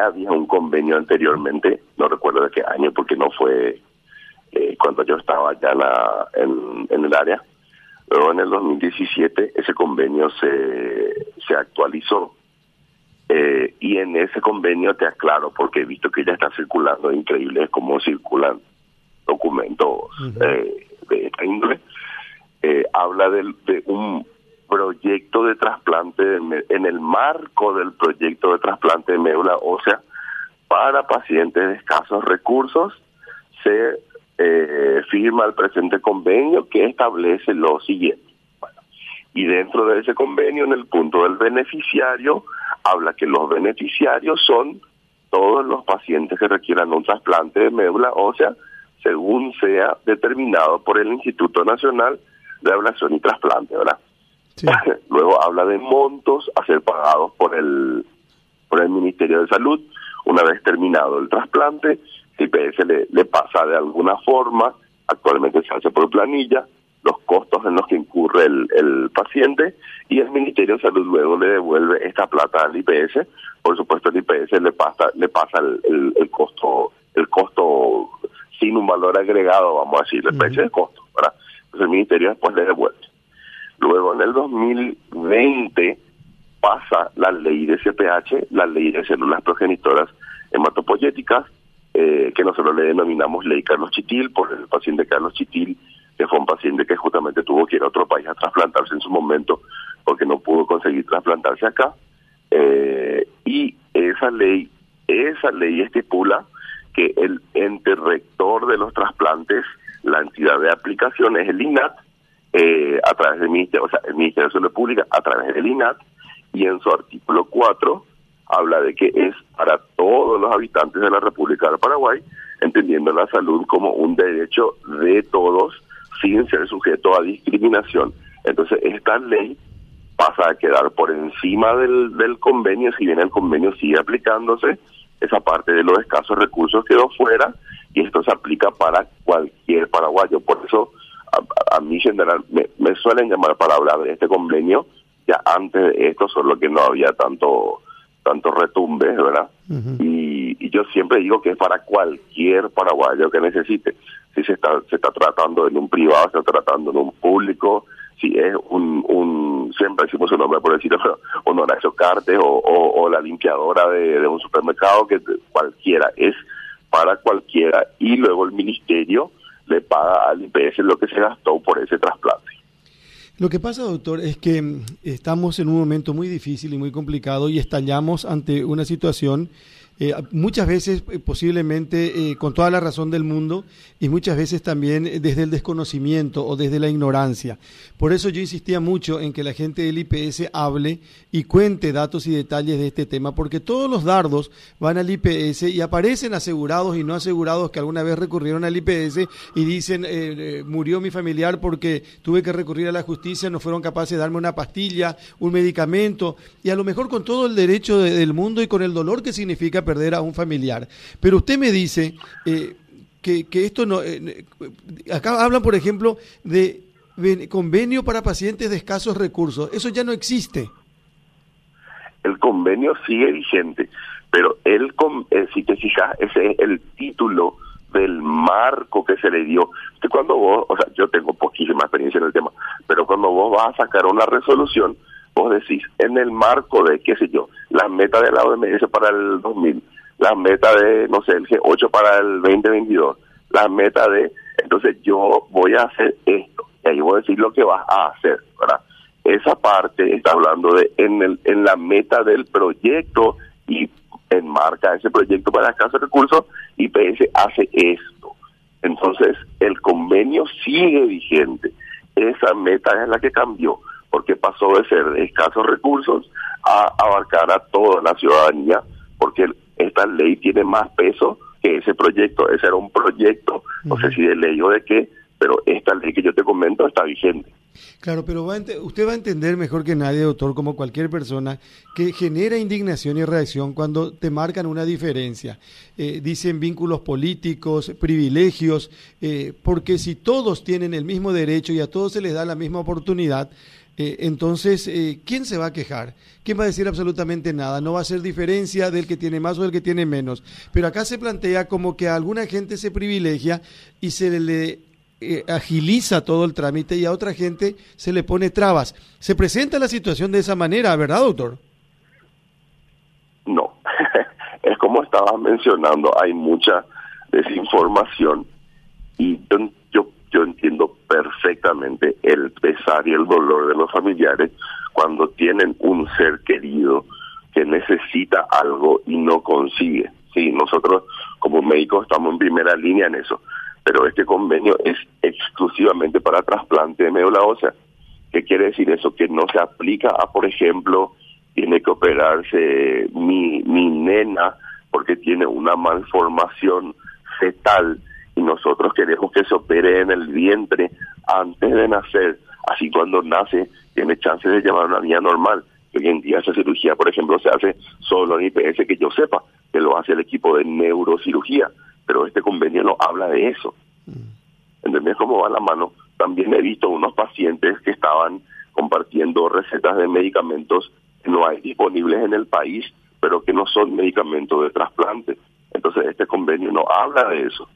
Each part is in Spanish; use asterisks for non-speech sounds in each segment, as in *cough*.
ya había un convenio anteriormente, no recuerdo de qué año porque no fue eh, cuando yo estaba ya en, en, el área. Luego en el 2017 ese convenio se, se actualizó. Eh, y en ese convenio te aclaro, porque he visto que ya está circulando, increíble cómo circulan documentos eh, de esta índole, habla de, de un proyecto de trasplante, en el marco del proyecto de trasplante de médula ósea para pacientes de escasos recursos, se eh, firma el presente convenio que establece lo siguiente. y dentro de ese convenio, en el punto del beneficiario, habla que los beneficiarios son todos los pacientes que requieran un trasplante de médula ósea, según sea determinado por el Instituto Nacional de Ablación y Trasplante, ¿verdad? *laughs* Luego habla de montos a ser pagados por el por el Ministerio de Salud una vez terminado el trasplante IPS le, le pasa de alguna forma, actualmente se hace por planilla, los costos en los que incurre el, el paciente y el Ministerio de Salud luego le devuelve esta plata al IPS. Por supuesto, el IPS le pasa le pasa el, el, costo el costo sin un valor agregado, vamos a decir, el precio del costo. ¿verdad? Entonces el Ministerio después le devuelve. Luego, en el 2020 pasa la ley de CPH, la ley de células progenitoras hematopoyéticas, eh, que nosotros le denominamos ley Carlos Chitil, por el paciente Carlos Chitil, que fue un paciente que justamente tuvo que ir a otro país a trasplantarse en su momento porque no pudo conseguir trasplantarse acá. Eh, y esa ley, esa ley estipula que el ente rector de los trasplantes, la entidad de aplicación es el INAT, eh, a través del Ministerio, o sea, el Ministerio de Salud Pública, a través del INAT, y en su artículo 4 habla de que es para todos los habitantes de la República del Paraguay, entendiendo la salud como un derecho de todos sin ser sujeto a discriminación. Entonces, esta ley pasa a quedar por encima del, del convenio, si bien el convenio sigue aplicándose, esa parte de los escasos recursos quedó fuera y esto se aplica para cualquier paraguayo. Por eso, a, mí general me, me, suelen llamar para hablar de este convenio, ya antes de esto, solo que no había tanto tanto retumbe, ¿verdad? y, y, yo siempre digo que es para cualquier paraguayo que necesite. Si se está, se está tratando en un privado, se está tratando en un público, si es un, un siempre decimos su nombre por decirlo, *laughs* pero un Horacio Cartes o, o, la limpiadora de, de, un supermercado, que cualquiera, es para cualquiera. Y luego el ministerio le paga al IPS lo que se gastó por ese trasplante. Lo que pasa, doctor, es que mm, estamos en un momento muy difícil y muy complicado y estallamos ante una situación eh, muchas veces eh, posiblemente eh, con toda la razón del mundo y muchas veces también desde el desconocimiento o desde la ignorancia. Por eso yo insistía mucho en que la gente del IPS hable y cuente datos y detalles de este tema, porque todos los dardos van al IPS y aparecen asegurados y no asegurados que alguna vez recurrieron al IPS y dicen murió mi familiar porque tuve que recurrir a la justicia, no fueron capaces de darme una pastilla, un medicamento y a lo mejor con todo el derecho del mundo y con el dolor que significa perder a un familiar. Pero usted me dice eh, que, esto no... Eh, acá hablan, por ejemplo, de convenio para pacientes de escasos recursos. Eso ya no existe. El convenio sigue vigente, pero el, eh, si te fijas, ese es el título del marco que se le dio. Cuando vos, o sea, yo tengo poquísima experiencia en el tema, pero cuando vos vas a sacar una resolución, vos decís, en el marco de, qué sé yo, la meta de la OMS para el 2000, la meta de, no sé, el G8 para el 2022, la meta de, entonces yo voy a hacer esto, y ahí voy a decir lo que vas a hacer, ¿verdad? Esa parte está hablando de en, el, en la meta del proyecto y enmarca ese proyecto para escasos recursos y PS hace esto. Entonces, el convenio sigue vigente. Esa meta es la que cambió porque pasó de ser de escasos recursos a abarcar a toda la ciudadanía, porque esta ley tiene más peso que ese proyecto. Ese era un proyecto, no sé si de ley o de qué, pero esta ley que yo te comento está vigente. Claro, pero usted va a entender mejor que nadie, doctor, como cualquier persona, que genera indignación y reacción cuando te marcan una diferencia. Eh, dicen vínculos políticos, privilegios, eh, porque si todos tienen el mismo derecho y a todos se les da la misma oportunidad, Eh, entonces, eh, ¿quién se va a quejar? ¿Quién va a decir absolutamente nada? No va a ser diferencia del que tiene más o del que tiene menos. Pero acá se plantea como que a alguna gente se privilegia y se le eh, agiliza todo el trámite y a otra gente se le pone trabas. Se presenta la situación de esa manera, ¿verdad, doctor? No, *laughs* es como estabas mencionando, hay mucha desinformación y yo entiendo perfectamente el pesar y el dolor de los familiares cuando tienen un ser querido que necesita algo y no consigue. Sí, nosotros como médicos estamos en primera línea en eso, pero este convenio es exclusivamente para trasplante de médula ósea. ¿Qué quiere decir eso? Que no se aplica a, por ejemplo, tiene que operarse mi, mi nena porque tiene una malformación fetal y nosotros queremos que se opere en el vientre antes de nacer, así cuando nace tiene chance de llevar una vida normal. Hoy en día esa cirugía, por ejemplo, se hace solo en IPS que yo sepa, que lo hace el equipo de neurocirugía, pero este convenio no habla de eso. Mm. ¿Entendés cómo va la mano? También he visto unos pacientes que estaban compartiendo recetas de medicamentos que no hay disponibles en el país, pero que no son medicamentos de trasplante. Entonces este convenio no habla de eso.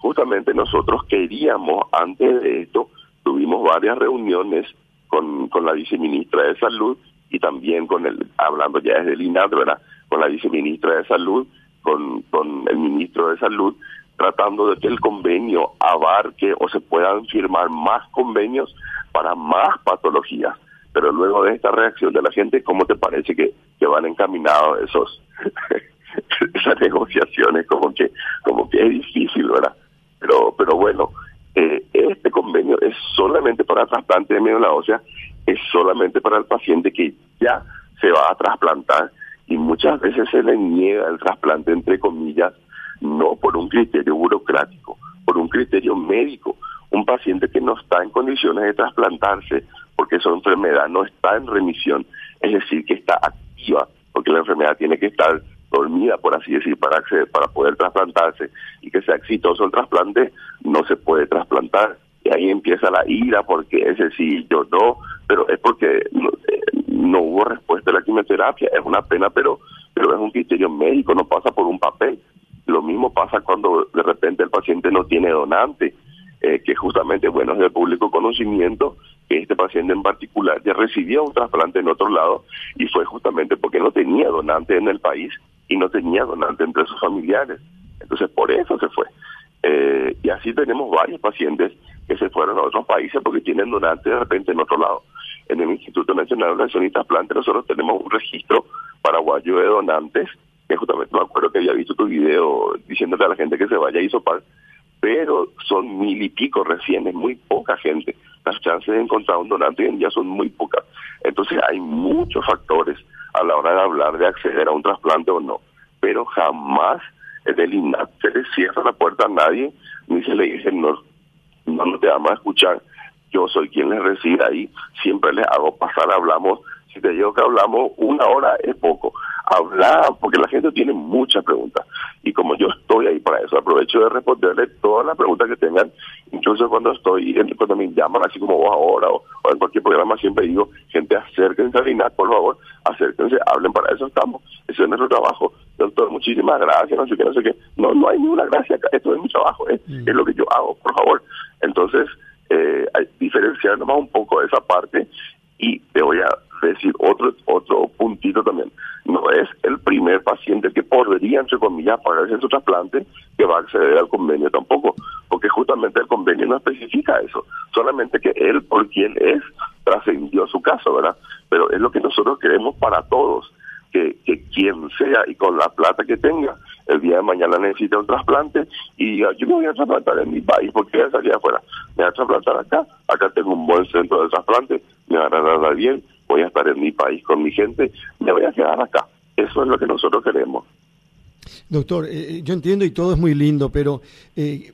Justamente nosotros queríamos, antes de esto, tuvimos varias reuniones con, con la viceministra de Salud y también con el, hablando ya desde el INAD, ¿verdad? Con la viceministra de Salud, con, con el ministro de Salud, tratando de que el convenio abarque o se puedan firmar más convenios para más patologías. Pero luego de esta reacción de la gente, ¿cómo te parece que, que van encaminados esos *laughs* esas negociaciones? Como que como que es difícil, ¿verdad? Pero pero bueno, eh, este convenio es solamente para trasplante de médula ósea, es solamente para el paciente que ya se va a trasplantar y muchas veces se le niega el trasplante, entre comillas, no por un criterio burocrático, por un criterio médico. Un paciente que no está en condiciones de trasplantarse porque su enfermedad no está en remisión, es decir, que está activa, porque la enfermedad tiene que estar dormida, por así decir, para poder trasplantarse y que sea exitoso el trasplante, no se puede trasplantar. Y ahí empieza la ira, porque ese sí, yo no, pero es porque no, eh, no hubo respuesta a la quimioterapia. Es una pena, pero, pero es un criterio médico, no pasa por un papel. Lo mismo pasa cuando de repente el paciente no tiene donante, eh, que justamente, bueno, es de público conocimiento que este paciente en particular ya recibió un trasplante en otro lado y fue justamente porque no tenía donante en el país y no tenía donante entre sus familiares. Entonces, por eso se fue. Eh, y así tenemos varios pacientes que se fueron a otros países porque tienen donante de repente en otro lado. En el Instituto Nacional de Donación y Trasplante nosotros tenemos un registro paraguayo de donantes, que justamente me acuerdo que había visto tu video diciéndole a la gente que se vaya a Isopar, pero son mil y pico recién, es muy poca gente. Las chances de encontrar un donante en día son muy pocas. Entonces hay muchos factores a la hora de hablar de acceder a un trasplante o no, pero jamás en el INAT se le cierra la puerta a nadie, ni se le dice no, no, te vamos a escuchar, yo soy quien les recibe ahí, siempre les hago pasar, hablamos, si te digo que hablamos una hora es poco, hablar, porque la gente tiene muchas preguntas. Y como yo estoy ahí para eso, aprovecho de responderle todas las preguntas que tengan, incluso cuando estoy, cuando me llaman, así como vos ahora, o, en cualquier programa, siempre digo, gente, acérquense a INAC, por favor, acérquense, hablen, para eso estamos, ese es nuestro trabajo. Doctor, muchísimas gracias, no sé qué, no sé qué. No, no hay ninguna gracia acá, esto es mi trabajo, ¿eh? mm. es lo que yo hago, por favor. Entonces, eh, diferenciar nomás un poco esa parte y te voy a decir otro otro puntito también. No es el primer paciente. Que podría, entre comillas, pagarse su trasplante que va a acceder al convenio tampoco, porque justamente el convenio no especifica eso, solamente que él, por quien es, trascendió su caso, ¿verdad? Pero es lo que nosotros queremos para todos, que, que quien sea y con la plata que tenga, el día de mañana necesita un trasplante y diga, yo me voy a trasplantar en mi país porque voy a salir afuera, me voy a trasplantar acá, acá tengo un buen centro de trasplante, me va a tratar bien, voy a estar en mi país con mi gente, me voy a quedar acá. Eso es lo que nosotros queremos. Doctor, eh, eh, yo entiendo y todo es muy lindo, pero eh,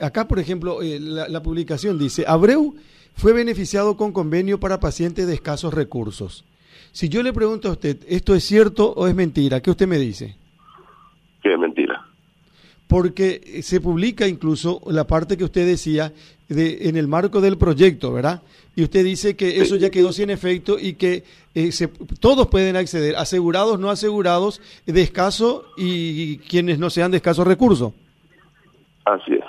acá, por ejemplo, la, la, publicación dice, Abreu fue beneficiado con convenio para pacientes de escasos recursos. Si yo le pregunto a usted, ¿esto es cierto o es mentira? ¿Qué usted me dice? Que es mentira. Porque se publica incluso la parte que usted decía de, en el marco del proyecto, ¿verdad? Y usted dice que eso ya quedó sin efecto y que eh, se, todos pueden acceder, asegurados, no asegurados, de escaso y quienes no sean de escasos recursos. Así es.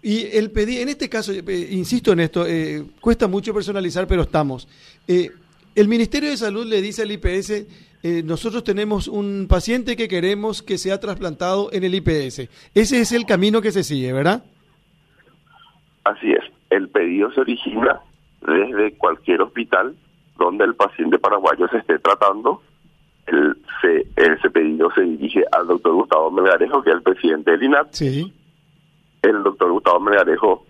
Y el pedir, en este caso, eh, insisto en esto, eh, cuesta mucho personalizar, pero estamos. el Ministerio de Salud le dice al IPS, nosotros tenemos un paciente que queremos que sea trasplantado en el IPS. Ese es el camino que se sigue, ¿verdad? Así es. El pedido se origina desde cualquier hospital donde el paciente paraguayo se esté tratando. El, ese pedido se dirige al doctor Gustavo Melgarejo, que es el presidente del INAT. Sí. El doctor Gustavo Melgarejo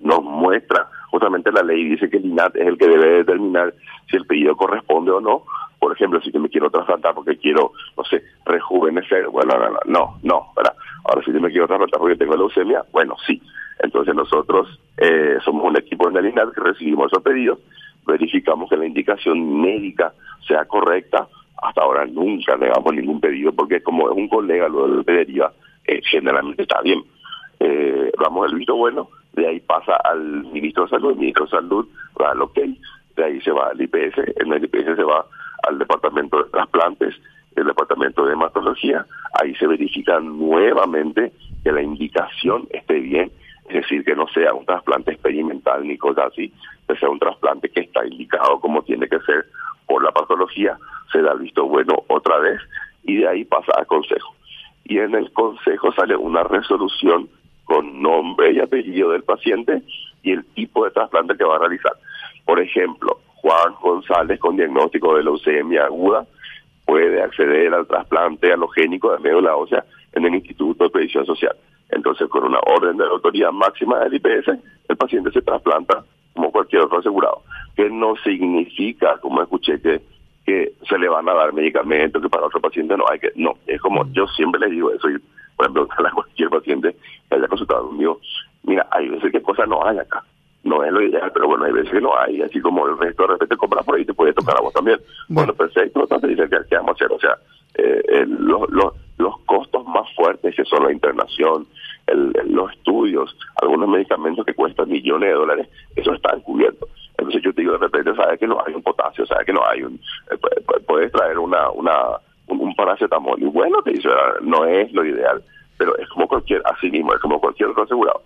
nos muestra, justamente la ley dice que el INAT es el que debe determinar si el pedido corresponde o no. Por ejemplo, si yo me quiero trasplantar porque quiero, no sé, rejuvenecer, bueno, no, no, no, no, ¿verdad? Ahora si yo me quiero trasplantar porque tengo leucemia, bueno, sí. Entonces nosotros eh, somos un equipo en el que recibimos esos pedidos, verificamos que la indicación médica sea correcta. Hasta ahora nunca negamos ningún pedido porque como es un colega lo del pediría, eh, generalmente está bien. Eh, damos el visto bueno, de ahí pasa al ministro de Salud, el ministro de Salud da el ok, de ahí se va al IPS, en el IPS se va al departamento de trasplantes, el departamento de hematología, ahí se verifica nuevamente que la indicación esté bien es decir, que no sea un trasplante experimental ni cosas así, que sea un trasplante que está indicado como tiene que ser por la patología, se da visto bueno otra vez y de ahí pasa al consejo. Y en el consejo sale una resolución con nombre y apellido del paciente y el tipo de trasplante que va a realizar. Por ejemplo, Juan González con diagnóstico de leucemia aguda puede acceder al trasplante halogénico de médula ósea en el Instituto de Previsión Social. Entonces, con una orden de la autoridad máxima del IPS, el paciente se trasplanta como cualquier otro asegurado. Que no significa, como escuché, que, que se le van a dar medicamentos, que para otro paciente no hay que. No, es como yo siempre le digo eso, y por ejemplo, *laughs* a cualquier paciente que haya consultado conmigo, mira, hay veces que cosas no hay acá. No es lo ideal, pero bueno, hay veces que no hay, así como el resto de repente compras por ahí, te puede tocar a vos también. Bueno, perfecto, entonces dice que, vamos a hacer, o sea, eh, los, los, los costos más fuertes que son la internación, los estudios, algunos medicamentos que cuestan millones de dólares, eso está encubierto. Entonces yo te digo, de repente, sabes que no hay un potasio, sabes que no hay un... Eh, puedes traer una, una, un, paracetamol y bueno, te dice, ah, no es lo ideal, pero es como cualquier, así mismo, es como cualquier otro asegurado.